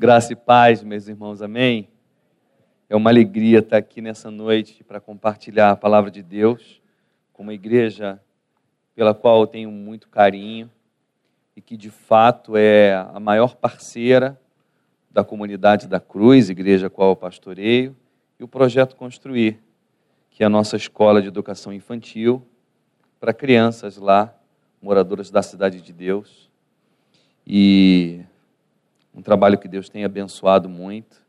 Graça e paz, meus irmãos, amém? É uma alegria estar aqui nessa noite para compartilhar a palavra de Deus com uma igreja pela qual eu tenho muito carinho e que de fato é a maior parceira da comunidade da Cruz, igreja a qual eu pastoreio, e o projeto Construir, que é a nossa escola de educação infantil para crianças lá, moradoras da cidade de Deus. E um trabalho que Deus tem abençoado muito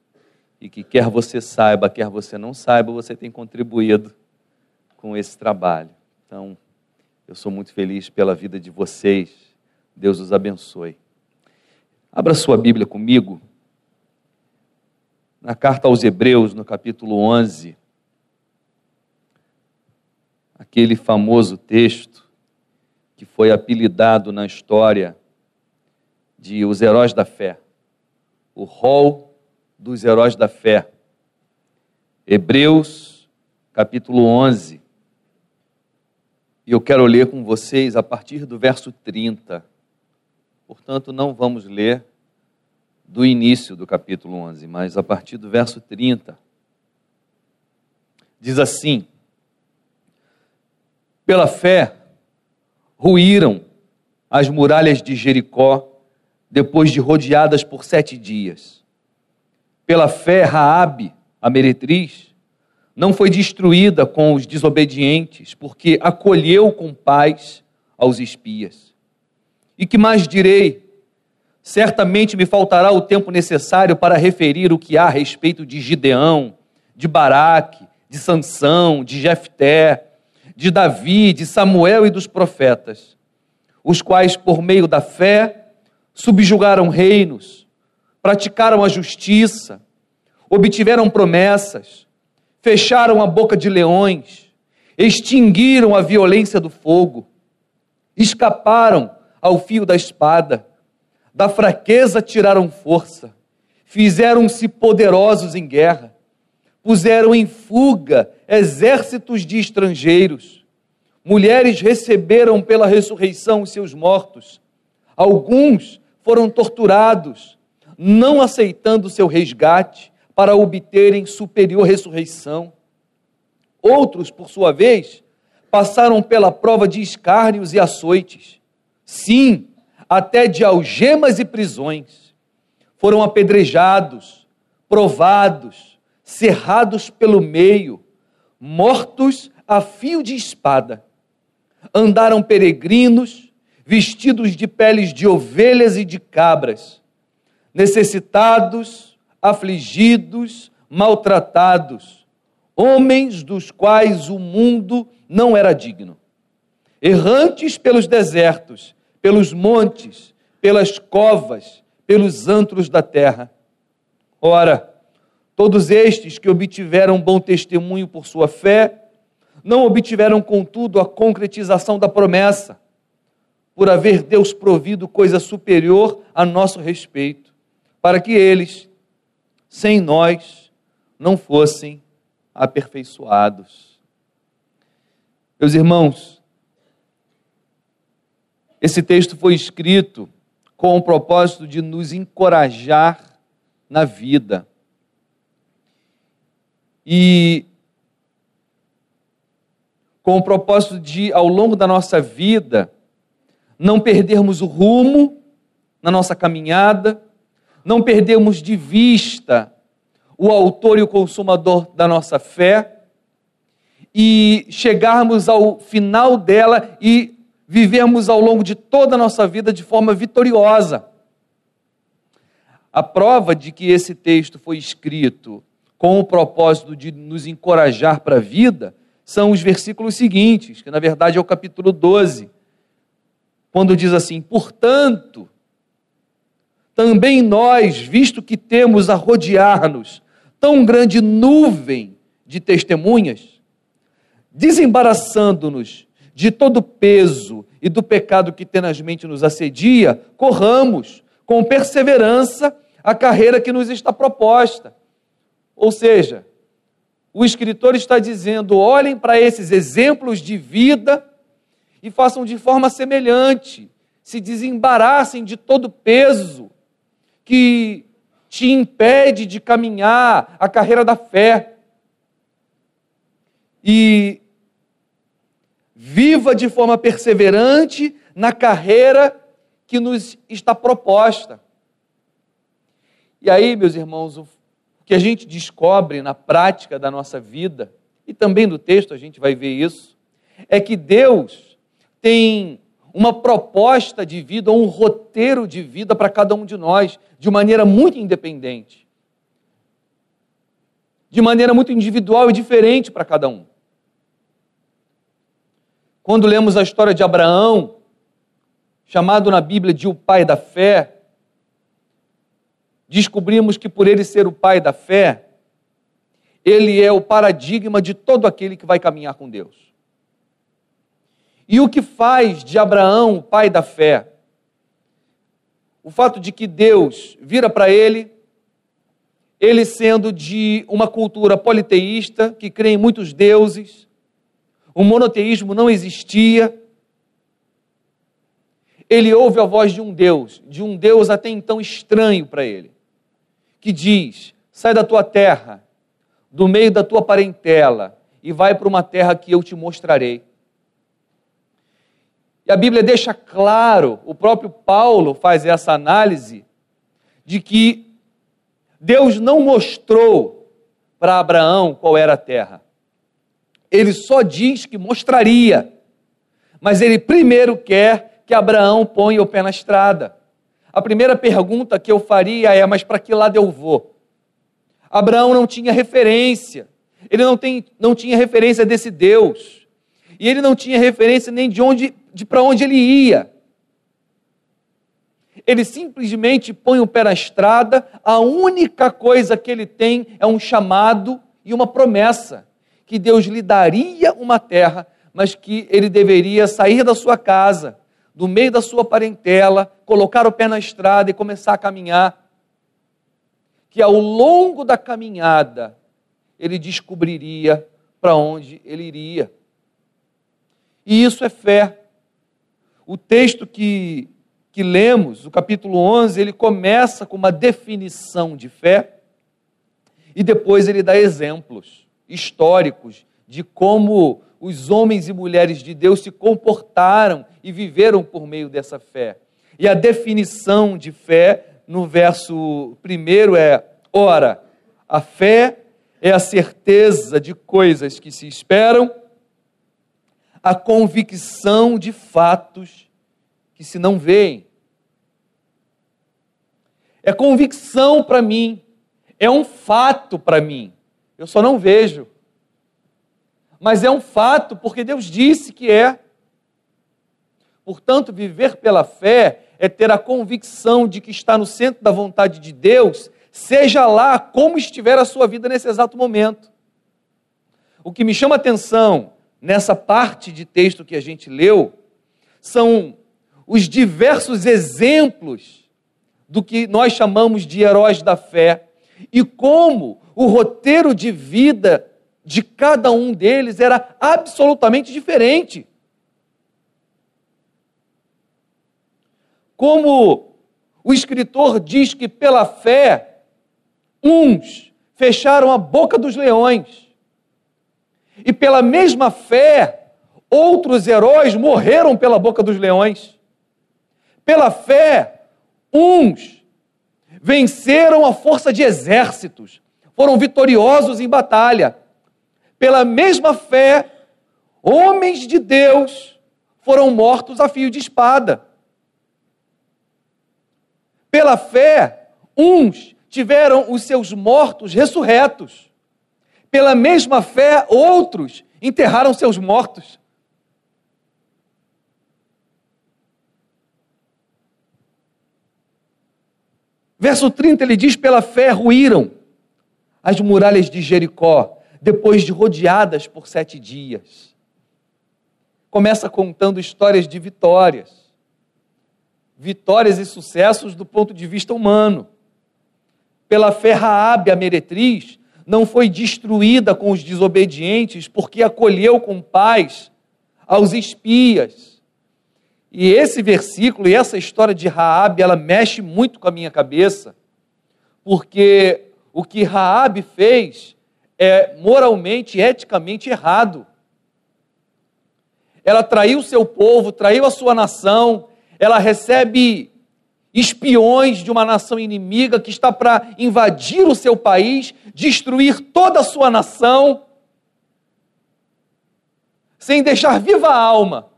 e que quer você saiba, quer você não saiba, você tem contribuído com esse trabalho. Então, eu sou muito feliz pela vida de vocês. Deus os abençoe. Abra sua Bíblia comigo na carta aos Hebreus, no capítulo 11. Aquele famoso texto que foi apelidado na história de os heróis da fé o rol dos heróis da fé. Hebreus, capítulo 11. E eu quero ler com vocês a partir do verso 30. Portanto, não vamos ler do início do capítulo 11, mas a partir do verso 30. Diz assim: Pela fé, ruíram as muralhas de Jericó depois de rodeadas por sete dias. Pela fé, Raabe, a meretriz, não foi destruída com os desobedientes, porque acolheu com paz aos espias. E que mais direi? Certamente me faltará o tempo necessário para referir o que há a respeito de Gideão, de Baraque, de Sansão, de Jefté, de Davi, de Samuel e dos profetas, os quais, por meio da fé, subjugaram reinos, praticaram a justiça, obtiveram promessas, fecharam a boca de leões, extinguiram a violência do fogo, escaparam ao fio da espada, da fraqueza tiraram força, fizeram-se poderosos em guerra, puseram em fuga exércitos de estrangeiros, mulheres receberam pela ressurreição os seus mortos, alguns foram torturados, não aceitando seu resgate para obterem superior ressurreição. Outros, por sua vez, passaram pela prova de escárnios e açoites. Sim, até de algemas e prisões. Foram apedrejados, provados, cerrados pelo meio, mortos a fio de espada. Andaram peregrinos, vestidos de peles de ovelhas e de cabras, necessitados, afligidos, maltratados, homens dos quais o mundo não era digno, errantes pelos desertos, pelos montes, pelas covas, pelos antros da terra. Ora, todos estes que obtiveram bom testemunho por sua fé, não obtiveram, contudo, a concretização da promessa por haver Deus provido coisa superior a nosso respeito, para que eles, sem nós, não fossem aperfeiçoados. Meus irmãos, esse texto foi escrito com o propósito de nos encorajar na vida. E com o propósito de, ao longo da nossa vida, não perdermos o rumo na nossa caminhada, não perdermos de vista o autor e o consumador da nossa fé. E chegarmos ao final dela e vivermos ao longo de toda a nossa vida de forma vitoriosa. A prova de que esse texto foi escrito com o propósito de nos encorajar para a vida são os versículos seguintes, que na verdade é o capítulo 12 quando diz assim: portanto, também nós, visto que temos a rodear-nos tão grande nuvem de testemunhas, desembaraçando-nos de todo peso e do pecado que tenazmente nos assedia, corramos com perseverança a carreira que nos está proposta. Ou seja, o escritor está dizendo: olhem para esses exemplos de vida e façam de forma semelhante, se desembaraçem de todo peso que te impede de caminhar a carreira da fé. E viva de forma perseverante na carreira que nos está proposta. E aí, meus irmãos, o que a gente descobre na prática da nossa vida, e também do texto a gente vai ver isso, é que Deus tem uma proposta de vida, um roteiro de vida para cada um de nós, de maneira muito independente, de maneira muito individual e diferente para cada um. Quando lemos a história de Abraão, chamado na Bíblia de o pai da fé, descobrimos que por ele ser o pai da fé, ele é o paradigma de todo aquele que vai caminhar com Deus. E o que faz de Abraão o pai da fé? O fato de que Deus vira para ele, ele sendo de uma cultura politeísta, que crê em muitos deuses, o monoteísmo não existia. Ele ouve a voz de um Deus, de um Deus até então estranho para ele que diz: sai da tua terra, do meio da tua parentela, e vai para uma terra que eu te mostrarei. E a Bíblia deixa claro, o próprio Paulo faz essa análise, de que Deus não mostrou para Abraão qual era a terra. Ele só diz que mostraria, mas ele primeiro quer que Abraão ponha o pé na estrada. A primeira pergunta que eu faria é: mas para que lado eu vou? Abraão não tinha referência, ele não, tem, não tinha referência desse Deus, e ele não tinha referência nem de onde, de para onde ele ia. Ele simplesmente põe o pé na estrada, a única coisa que ele tem é um chamado e uma promessa: que Deus lhe daria uma terra, mas que ele deveria sair da sua casa, do meio da sua parentela, colocar o pé na estrada e começar a caminhar. Que ao longo da caminhada ele descobriria para onde ele iria. E isso é fé. O texto que, que lemos, o capítulo 11, ele começa com uma definição de fé e depois ele dá exemplos históricos de como os homens e mulheres de Deus se comportaram e viveram por meio dessa fé. E a definição de fé no verso primeiro é: ora, a fé é a certeza de coisas que se esperam, a convicção de fatos que se não veem. É convicção para mim, é um fato para mim. Eu só não vejo. Mas é um fato porque Deus disse que é. Portanto, viver pela fé é ter a convicção de que está no centro da vontade de Deus, seja lá como estiver a sua vida nesse exato momento. O que me chama atenção nessa parte de texto que a gente leu são os diversos exemplos do que nós chamamos de heróis da fé e como o roteiro de vida de cada um deles era absolutamente diferente. Como o escritor diz que pela fé, uns fecharam a boca dos leões, e pela mesma fé, outros heróis morreram pela boca dos leões. Pela fé, uns venceram a força de exércitos, foram vitoriosos em batalha. Pela mesma fé, homens de Deus foram mortos a fio de espada. Pela fé, uns tiveram os seus mortos ressurretos. Pela mesma fé, outros enterraram seus mortos. Verso 30 ele diz: Pela fé ruíram as muralhas de Jericó, depois de rodeadas por sete dias. Começa contando histórias de vitórias vitórias e sucessos do ponto de vista humano. Pela fé, Raabe, a meretriz, não foi destruída com os desobedientes, porque acolheu com paz aos espias. E esse versículo e essa história de Raabe, ela mexe muito com a minha cabeça, porque o que Raabe fez é moralmente, eticamente errado. Ela traiu seu povo, traiu a sua nação, ela recebe espiões de uma nação inimiga que está para invadir o seu país, destruir toda a sua nação, sem deixar viva a alma.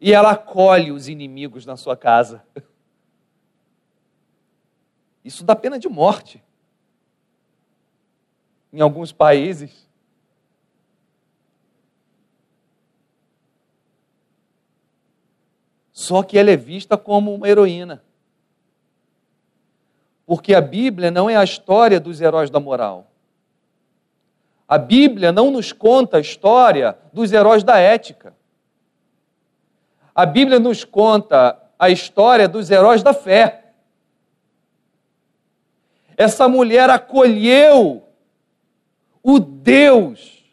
E ela acolhe os inimigos na sua casa. Isso dá pena de morte. Em alguns países. Só que ela é vista como uma heroína. Porque a Bíblia não é a história dos heróis da moral. A Bíblia não nos conta a história dos heróis da ética. A Bíblia nos conta a história dos heróis da fé. Essa mulher acolheu o Deus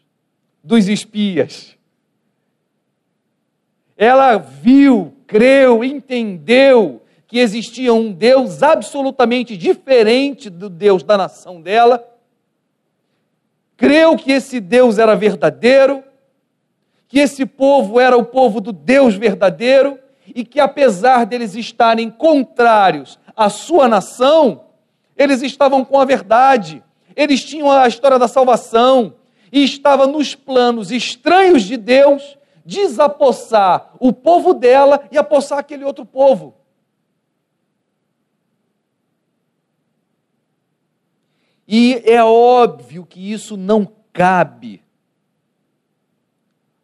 dos espias. Ela viu, creu, entendeu que existia um Deus absolutamente diferente do Deus da nação dela. Creu que esse Deus era verdadeiro, que esse povo era o povo do Deus verdadeiro e que apesar deles estarem contrários à sua nação, eles estavam com a verdade, eles tinham a história da salvação, e estava nos planos estranhos de Deus desapossar o povo dela e apossar aquele outro povo. E é óbvio que isso não cabe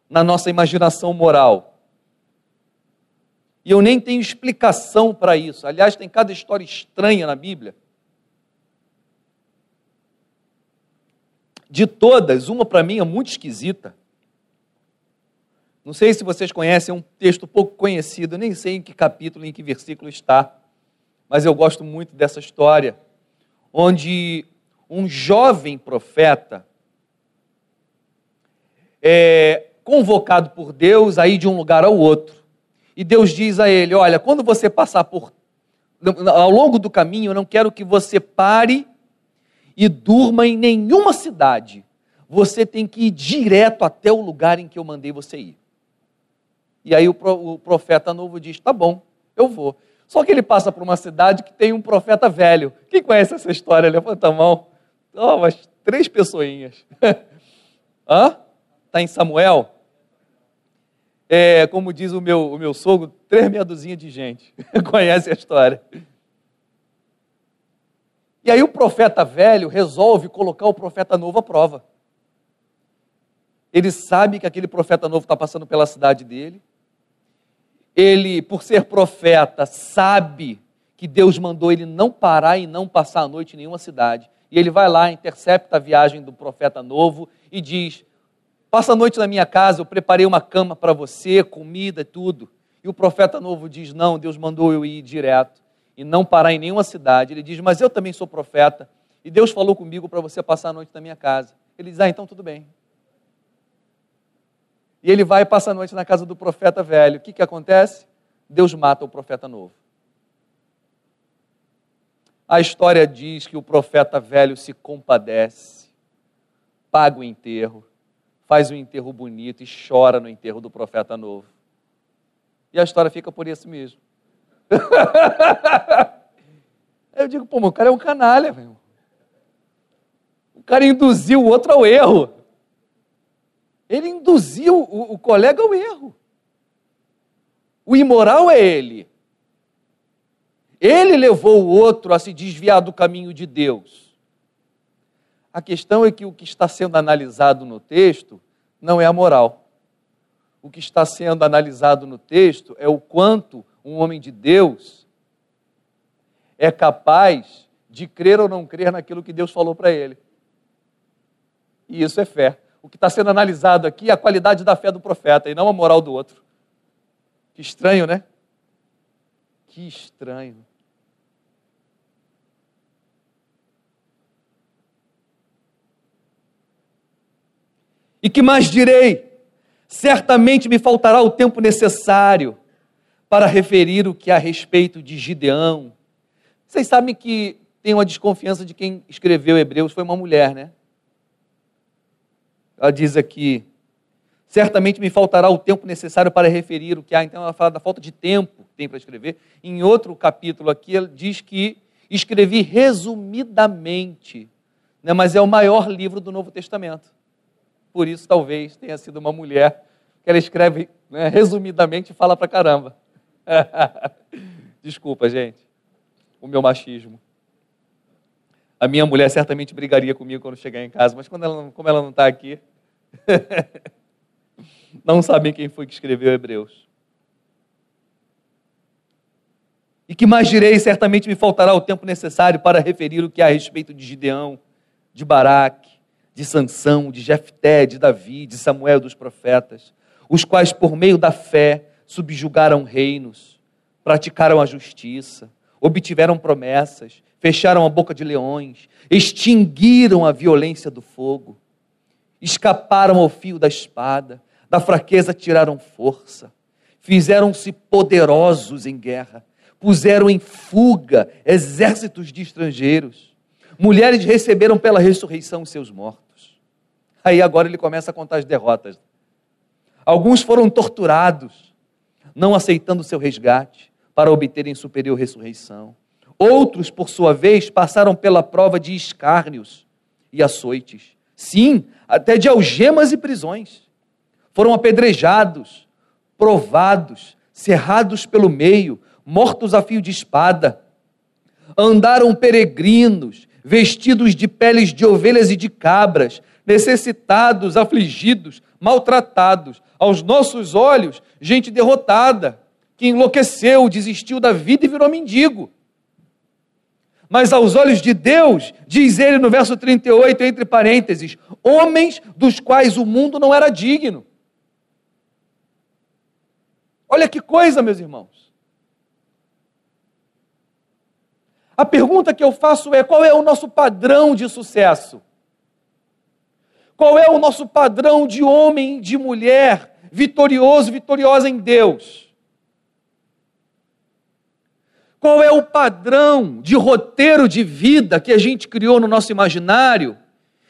na nossa imaginação moral. E eu nem tenho explicação para isso. Aliás, tem cada história estranha na Bíblia. De todas, uma para mim é muito esquisita. Não sei se vocês conhecem, é um texto pouco conhecido, nem sei em que capítulo, em que versículo está, mas eu gosto muito dessa história, onde um jovem profeta é convocado por Deus a ir de um lugar ao outro. E Deus diz a ele: Olha, quando você passar por. Ao longo do caminho, eu não quero que você pare e durma em nenhuma cidade. Você tem que ir direto até o lugar em que eu mandei você ir. E aí o profeta novo diz: Tá bom, eu vou. Só que ele passa por uma cidade que tem um profeta velho. Quem conhece essa história? Levanta a mão. Oh, umas três pessoinhas. Hã? Está em Samuel? É, como diz o meu, o meu sogro, três meia dúzia de gente. Conhece a história. E aí o profeta velho resolve colocar o profeta novo à prova. Ele sabe que aquele profeta novo está passando pela cidade dele. Ele, por ser profeta, sabe que Deus mandou ele não parar e não passar a noite em nenhuma cidade. E ele vai lá, intercepta a viagem do profeta novo e diz: Passa a noite na minha casa, eu preparei uma cama para você, comida e tudo. E o profeta novo diz: Não, Deus mandou eu ir direto e não parar em nenhuma cidade. Ele diz: Mas eu também sou profeta e Deus falou comigo para você passar a noite na minha casa. Ele diz: Ah, então tudo bem. E ele vai e passa a noite na casa do profeta velho. O que, que acontece? Deus mata o profeta novo. A história diz que o profeta velho se compadece, paga o enterro, faz um enterro bonito e chora no enterro do profeta novo. E a história fica por isso mesmo. eu digo, pô, o cara é um canalha, meu. O cara induziu o outro ao erro. Ele induziu o, o colega ao erro. O imoral é ele. Ele levou o outro a se desviar do caminho de Deus. A questão é que o que está sendo analisado no texto não é a moral. O que está sendo analisado no texto é o quanto um homem de Deus é capaz de crer ou não crer naquilo que Deus falou para ele. E isso é fé. O que está sendo analisado aqui é a qualidade da fé do profeta e não a moral do outro. Que estranho, né? Que estranho. E que mais direi? Certamente me faltará o tempo necessário para referir o que a respeito de Gideão, Vocês sabem que tem uma desconfiança de quem escreveu Hebreus foi uma mulher, né? Ela diz aqui: certamente me faltará o tempo necessário para referir o que há. Então ela fala da falta de tempo que tem para escrever. Em outro capítulo aqui, ela diz que escrevi resumidamente, né? mas é o maior livro do Novo Testamento. Por isso, talvez tenha sido uma mulher que ela escreve né, resumidamente e fala para caramba. Desculpa, gente, o meu machismo. A minha mulher certamente brigaria comigo quando chegar em casa, mas quando ela, como ela não está aqui, não sabem quem foi que escreveu Hebreus. E que mais direi, certamente me faltará o tempo necessário para referir o que há a respeito de Gideão, de Baraque, de Sansão, de Jefté, de Davi, de Samuel dos profetas, os quais por meio da fé subjugaram reinos, praticaram a justiça, obtiveram promessas, fecharam a boca de leões, extinguiram a violência do fogo, escaparam ao fio da espada, da fraqueza tiraram força, fizeram-se poderosos em guerra, puseram em fuga exércitos de estrangeiros, mulheres receberam pela ressurreição seus mortos. Aí agora ele começa a contar as derrotas. Alguns foram torturados, não aceitando seu resgate para obterem superior ressurreição. Outros, por sua vez, passaram pela prova de escárnios e açoites. Sim, até de algemas e prisões. Foram apedrejados, provados, cerrados pelo meio, mortos a fio de espada. Andaram peregrinos, vestidos de peles de ovelhas e de cabras, necessitados, afligidos, maltratados. Aos nossos olhos, gente derrotada, que enlouqueceu, desistiu da vida e virou mendigo. Mas aos olhos de Deus, diz ele no verso 38, entre parênteses, homens dos quais o mundo não era digno. Olha que coisa, meus irmãos. A pergunta que eu faço é: qual é o nosso padrão de sucesso? Qual é o nosso padrão de homem, de mulher, vitorioso, vitoriosa em Deus? Qual é o padrão de roteiro de vida que a gente criou no nosso imaginário,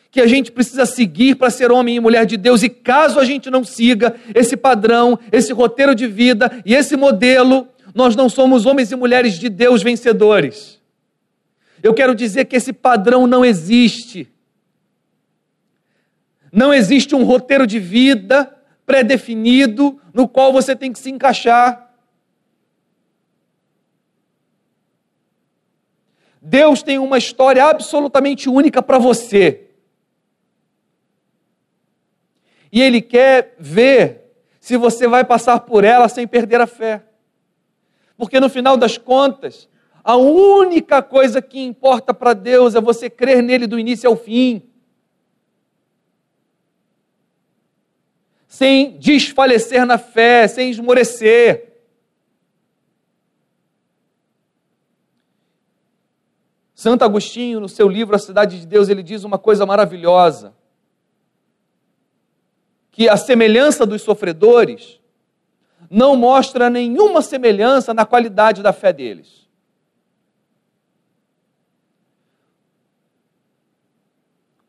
que a gente precisa seguir para ser homem e mulher de Deus, e caso a gente não siga esse padrão, esse roteiro de vida e esse modelo, nós não somos homens e mulheres de Deus vencedores. Eu quero dizer que esse padrão não existe. Não existe um roteiro de vida pré-definido no qual você tem que se encaixar. Deus tem uma história absolutamente única para você. E Ele quer ver se você vai passar por ela sem perder a fé. Porque no final das contas, a única coisa que importa para Deus é você crer nele do início ao fim. Sem desfalecer na fé, sem esmorecer. Santo Agostinho, no seu livro A Cidade de Deus, ele diz uma coisa maravilhosa: que a semelhança dos sofredores não mostra nenhuma semelhança na qualidade da fé deles.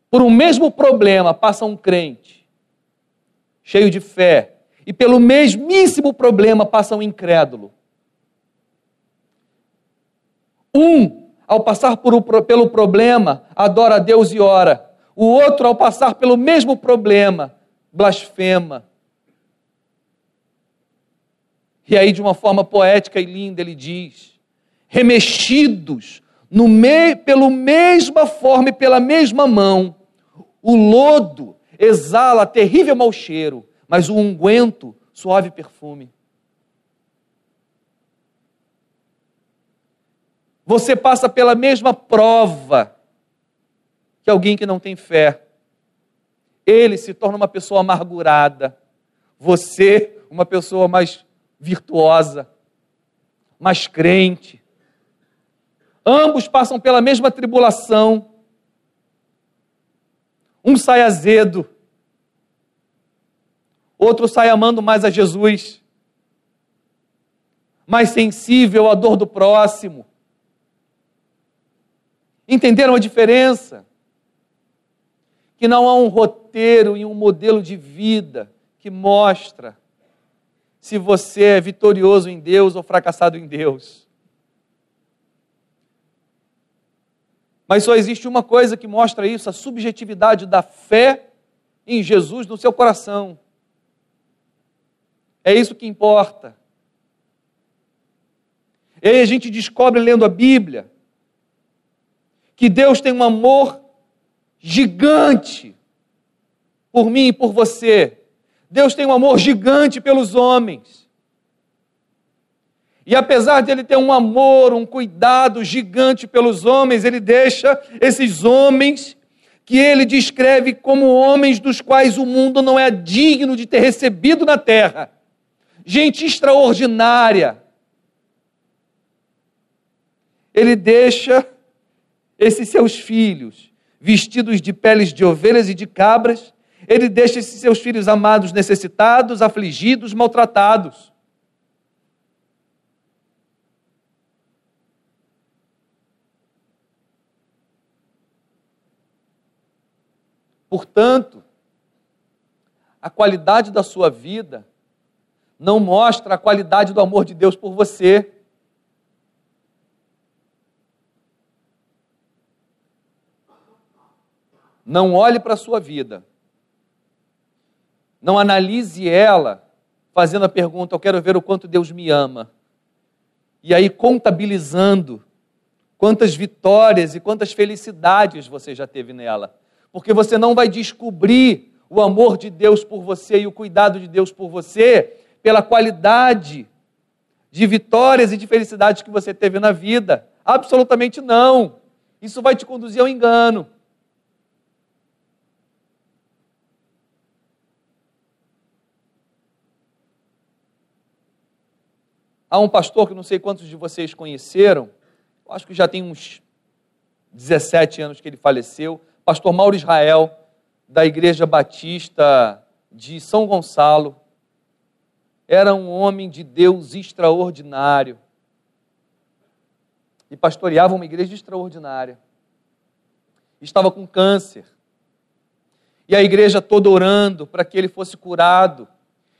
Por um mesmo problema passa um crente, cheio de fé, e pelo mesmíssimo problema passa um incrédulo. Um ao passar por, pelo problema, adora a Deus e ora. O outro, ao passar pelo mesmo problema, blasfema. E aí, de uma forma poética e linda, ele diz: remexidos no me, pelo mesma forma e pela mesma mão, o lodo exala terrível mau cheiro, mas o unguento, suave perfume. Você passa pela mesma prova que alguém que não tem fé. Ele se torna uma pessoa amargurada. Você, uma pessoa mais virtuosa, mais crente. Ambos passam pela mesma tribulação. Um sai azedo, outro sai amando mais a Jesus, mais sensível à dor do próximo Entenderam a diferença? Que não há um roteiro e um modelo de vida que mostra se você é vitorioso em Deus ou fracassado em Deus. Mas só existe uma coisa que mostra isso: a subjetividade da fé em Jesus no seu coração. É isso que importa. E aí a gente descobre lendo a Bíblia que Deus tem um amor gigante por mim e por você. Deus tem um amor gigante pelos homens. E apesar de ele ter um amor, um cuidado gigante pelos homens, ele deixa esses homens que ele descreve como homens dos quais o mundo não é digno de ter recebido na terra. Gente extraordinária. Ele deixa esses seus filhos vestidos de peles de ovelhas e de cabras, ele deixa esses seus filhos amados necessitados, afligidos, maltratados. Portanto, a qualidade da sua vida não mostra a qualidade do amor de Deus por você. Não olhe para a sua vida. Não analise ela fazendo a pergunta: Eu quero ver o quanto Deus me ama. E aí contabilizando quantas vitórias e quantas felicidades você já teve nela. Porque você não vai descobrir o amor de Deus por você e o cuidado de Deus por você pela qualidade de vitórias e de felicidades que você teve na vida. Absolutamente não. Isso vai te conduzir ao engano. Há um pastor que não sei quantos de vocês conheceram, acho que já tem uns 17 anos que ele faleceu, pastor Mauro Israel, da Igreja Batista de São Gonçalo. Era um homem de Deus extraordinário. E pastoreava uma igreja extraordinária. Estava com câncer. E a igreja toda orando para que ele fosse curado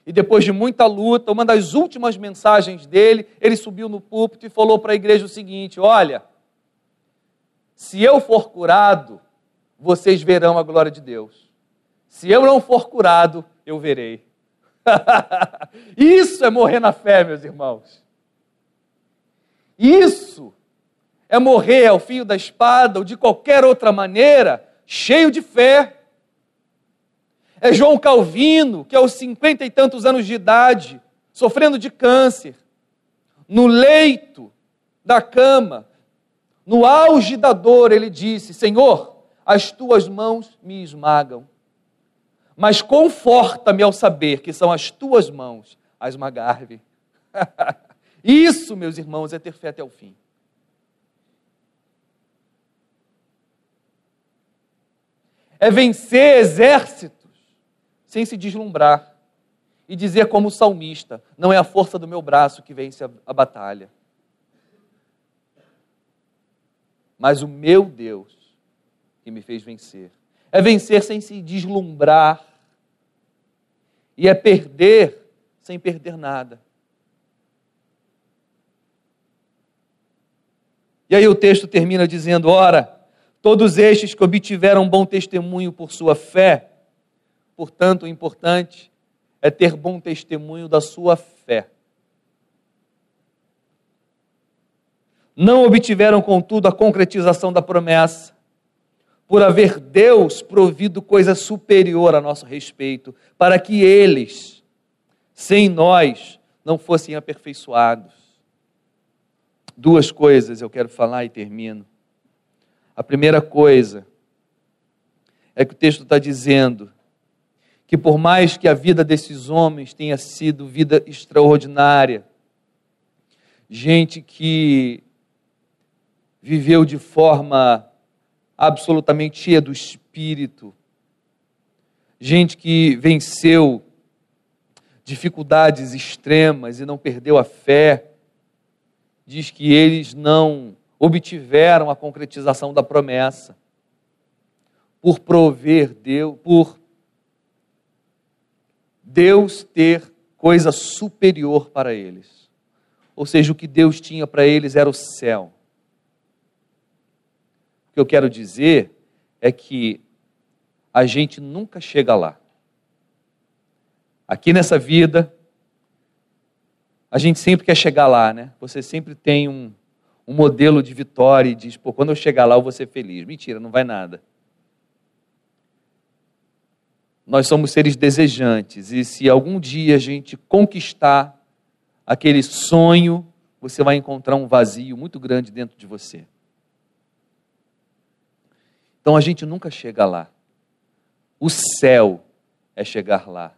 e depois de muita luta, uma das últimas mensagens dele, ele subiu no púlpito e falou para a igreja o seguinte: Olha, se eu for curado, vocês verão a glória de Deus. Se eu não for curado, eu verei. Isso é morrer na fé, meus irmãos. Isso é morrer ao fio da espada ou de qualquer outra maneira, cheio de fé é João Calvino, que aos cinquenta e tantos anos de idade, sofrendo de câncer, no leito da cama, no auge da dor, ele disse: Senhor, as tuas mãos me esmagam, mas conforta-me ao saber que são as tuas mãos a esmagar-me. Isso, meus irmãos, é ter fé até o fim. É vencer exército sem se deslumbrar e dizer como o salmista: não é a força do meu braço que vence a, a batalha, mas o meu Deus que me fez vencer. É vencer sem se deslumbrar e é perder sem perder nada. E aí o texto termina dizendo: Ora, todos estes que obtiveram bom testemunho por sua fé, Portanto, o importante é ter bom testemunho da sua fé. Não obtiveram, contudo, a concretização da promessa, por haver Deus provido coisa superior a nosso respeito, para que eles, sem nós, não fossem aperfeiçoados. Duas coisas eu quero falar e termino. A primeira coisa é que o texto está dizendo que por mais que a vida desses homens tenha sido vida extraordinária, gente que viveu de forma absolutamente cheia do espírito, gente que venceu dificuldades extremas e não perdeu a fé, diz que eles não obtiveram a concretização da promessa, por prover Deus, por Deus ter coisa superior para eles. Ou seja, o que Deus tinha para eles era o céu. O que eu quero dizer é que a gente nunca chega lá. Aqui nessa vida, a gente sempre quer chegar lá, né? Você sempre tem um, um modelo de vitória e diz, pô, quando eu chegar lá eu vou ser feliz. Mentira, não vai nada. Nós somos seres desejantes e se algum dia a gente conquistar aquele sonho, você vai encontrar um vazio muito grande dentro de você. Então a gente nunca chega lá. O céu é chegar lá.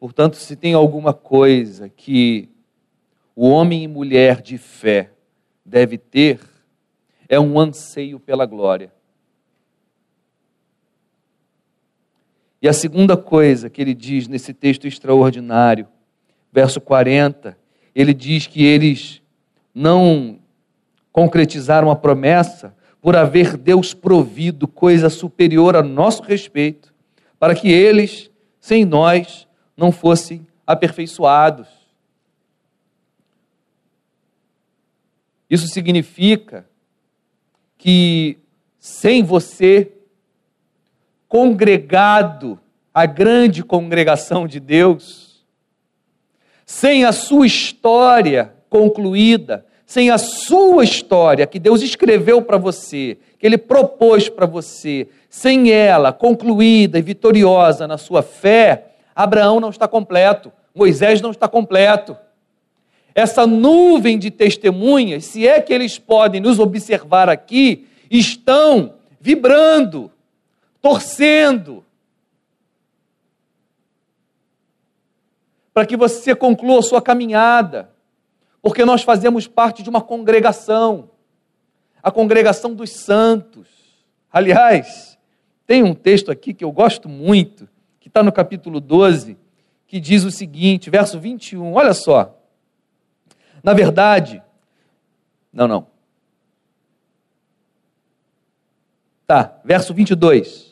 Portanto, se tem alguma coisa que o homem e mulher de fé deve ter, é um anseio pela glória. E a segunda coisa que ele diz nesse texto extraordinário, verso 40, ele diz que eles não concretizaram a promessa por haver Deus provido coisa superior a nosso respeito, para que eles, sem nós, não fossem aperfeiçoados. Isso significa que sem você, congregado, a grande congregação de Deus, sem a sua história concluída, sem a sua história que Deus escreveu para você, que Ele propôs para você, sem ela concluída e vitoriosa na sua fé, Abraão não está completo, Moisés não está completo. Essa nuvem de testemunhas, se é que eles podem nos observar aqui, estão vibrando, torcendo, para que você conclua sua caminhada, porque nós fazemos parte de uma congregação, a congregação dos santos. Aliás, tem um texto aqui que eu gosto muito, que está no capítulo 12, que diz o seguinte, verso 21, olha só. Na verdade, não, não. Tá, verso 22.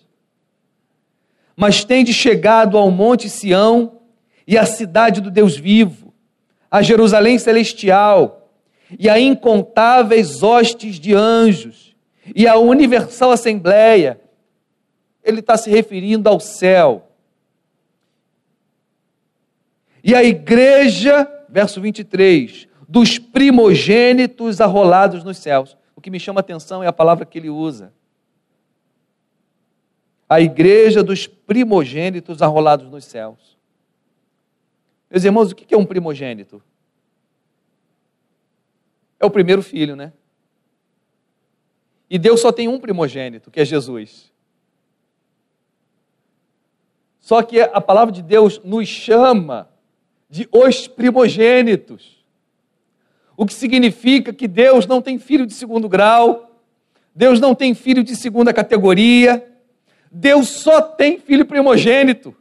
Mas tende chegado ao monte Sião e à cidade do Deus vivo, a Jerusalém celestial e a incontáveis hostes de anjos e a universal assembleia. Ele está se referindo ao céu e a igreja, verso 23, dos primogênitos arrolados nos céus. O que me chama a atenção é a palavra que ele usa. A igreja dos primogênitos arrolados nos céus. Meus irmãos, o que é um primogênito? É o primeiro filho, né? E Deus só tem um primogênito, que é Jesus. Só que a palavra de Deus nos chama de os primogênitos. O que significa que Deus não tem filho de segundo grau, Deus não tem filho de segunda categoria, Deus só tem filho primogênito.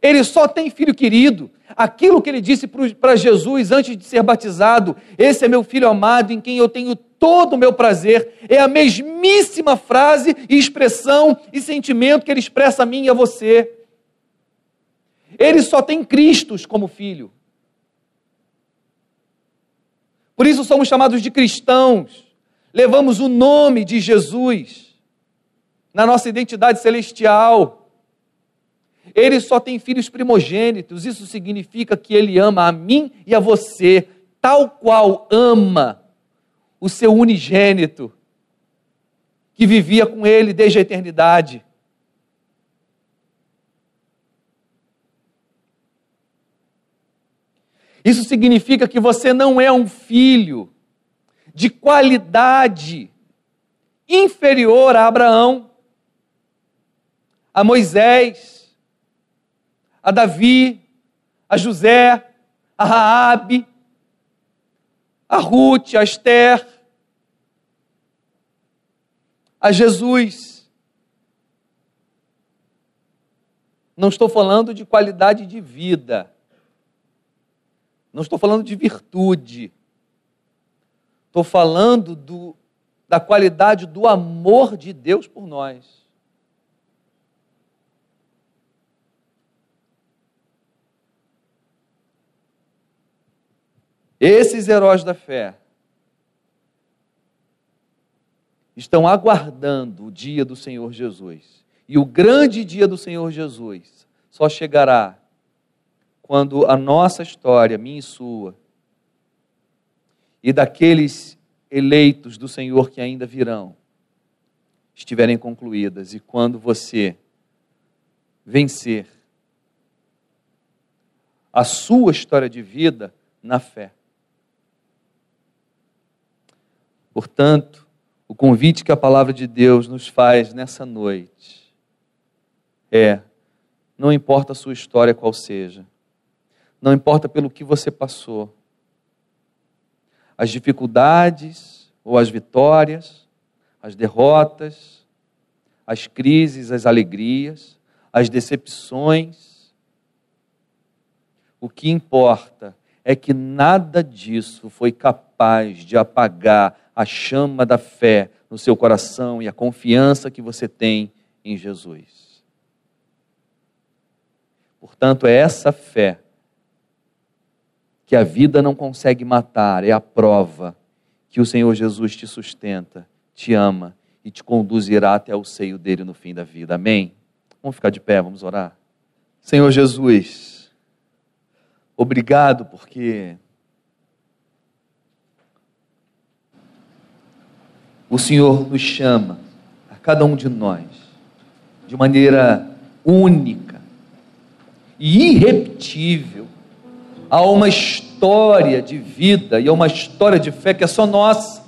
Ele só tem filho querido. Aquilo que ele disse para Jesus antes de ser batizado: Esse é meu filho amado em quem eu tenho todo o meu prazer. É a mesmíssima frase, expressão e sentimento que ele expressa a mim e a você. Ele só tem Cristos como filho. Por isso somos chamados de cristãos. Levamos o nome de Jesus na nossa identidade celestial. Ele só tem filhos primogênitos. Isso significa que ele ama a mim e a você, tal qual ama o seu unigênito, que vivia com ele desde a eternidade. Isso significa que você não é um filho de qualidade inferior a Abraão, a Moisés, a Davi, a José, a Raabe, a Ruth, a Esther, a Jesus. Não estou falando de qualidade de vida. Não estou falando de virtude. Estou falando do, da qualidade do amor de Deus por nós. Esses heróis da fé estão aguardando o dia do Senhor Jesus. E o grande dia do Senhor Jesus só chegará quando a nossa história, minha e sua, e daqueles eleitos do Senhor que ainda virão, estiverem concluídas e quando você vencer a sua história de vida na fé. Portanto, o convite que a palavra de Deus nos faz nessa noite é: não importa a sua história qual seja, não importa pelo que você passou, as dificuldades ou as vitórias, as derrotas, as crises, as alegrias, as decepções. O que importa é que nada disso foi capaz de apagar a chama da fé no seu coração e a confiança que você tem em Jesus. Portanto, é essa fé que a vida não consegue matar, é a prova que o Senhor Jesus te sustenta, te ama e te conduzirá até o seio dele no fim da vida. Amém? Vamos ficar de pé, vamos orar. Senhor Jesus, obrigado porque o Senhor nos chama, a cada um de nós, de maneira única e irrepetível, a uma história de vida e a uma história de fé que é só nossa.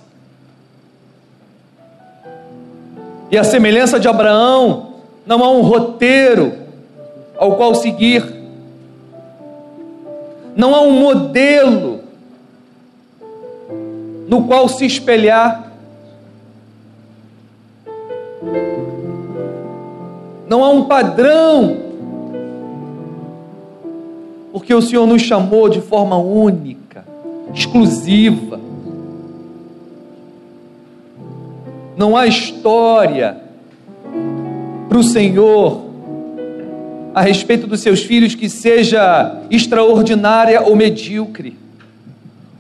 E a semelhança de Abraão, não há um roteiro ao qual seguir, não há um modelo no qual se espelhar. Não há um padrão porque o Senhor nos chamou de forma única, exclusiva. Não há história para o Senhor a respeito dos seus filhos que seja extraordinária ou medíocre.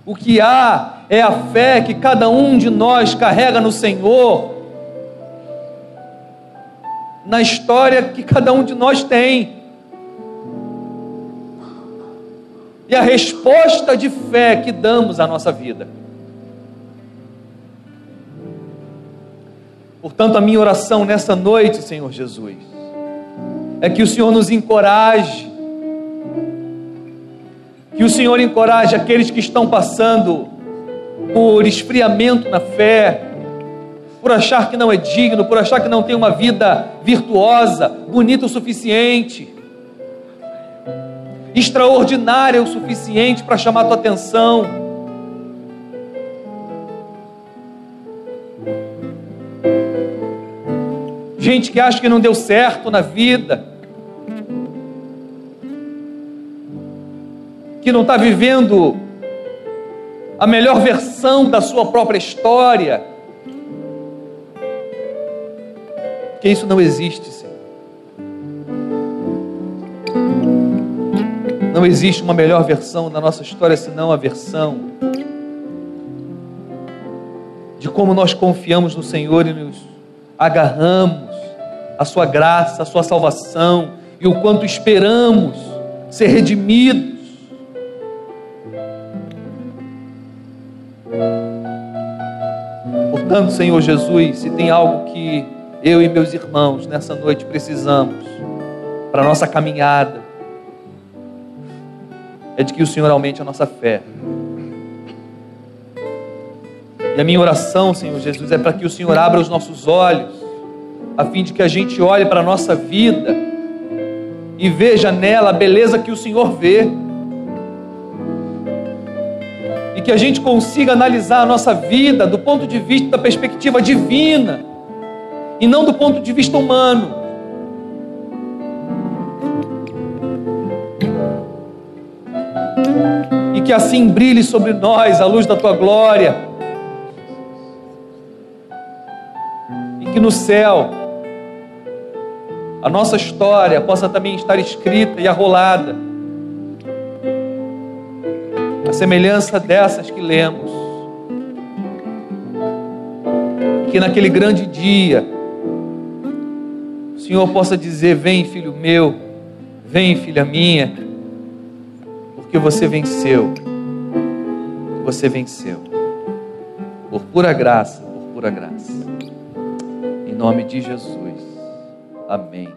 O que há é a fé que cada um de nós carrega no Senhor, na história que cada um de nós tem. e a resposta de fé que damos à nossa vida. Portanto, a minha oração nessa noite, Senhor Jesus, é que o Senhor nos encoraje, que o Senhor encoraje aqueles que estão passando por esfriamento na fé, por achar que não é digno, por achar que não tem uma vida virtuosa, bonita o suficiente extraordinária o suficiente para chamar a tua atenção. Gente que acha que não deu certo na vida, que não está vivendo a melhor versão da sua própria história, que isso não existe, Não existe uma melhor versão da nossa história senão a versão de como nós confiamos no Senhor e nos agarramos a sua graça, a sua salvação e o quanto esperamos ser redimidos. Portanto, Senhor Jesus, se tem algo que eu e meus irmãos nessa noite precisamos para a nossa caminhada, é de que o Senhor aumente a nossa fé. E a minha oração, Senhor Jesus, é para que o Senhor abra os nossos olhos, a fim de que a gente olhe para a nossa vida e veja nela a beleza que o Senhor vê. E que a gente consiga analisar a nossa vida do ponto de vista da perspectiva divina e não do ponto de vista humano. E que assim brilhe sobre nós a luz da tua glória. E que no céu a nossa história possa também estar escrita e arrolada. A semelhança dessas que lemos. Que naquele grande dia Senhor possa dizer: Vem, filho meu, vem, filha minha, porque você venceu. Você venceu. Por pura graça, por pura graça. Em nome de Jesus. Amém.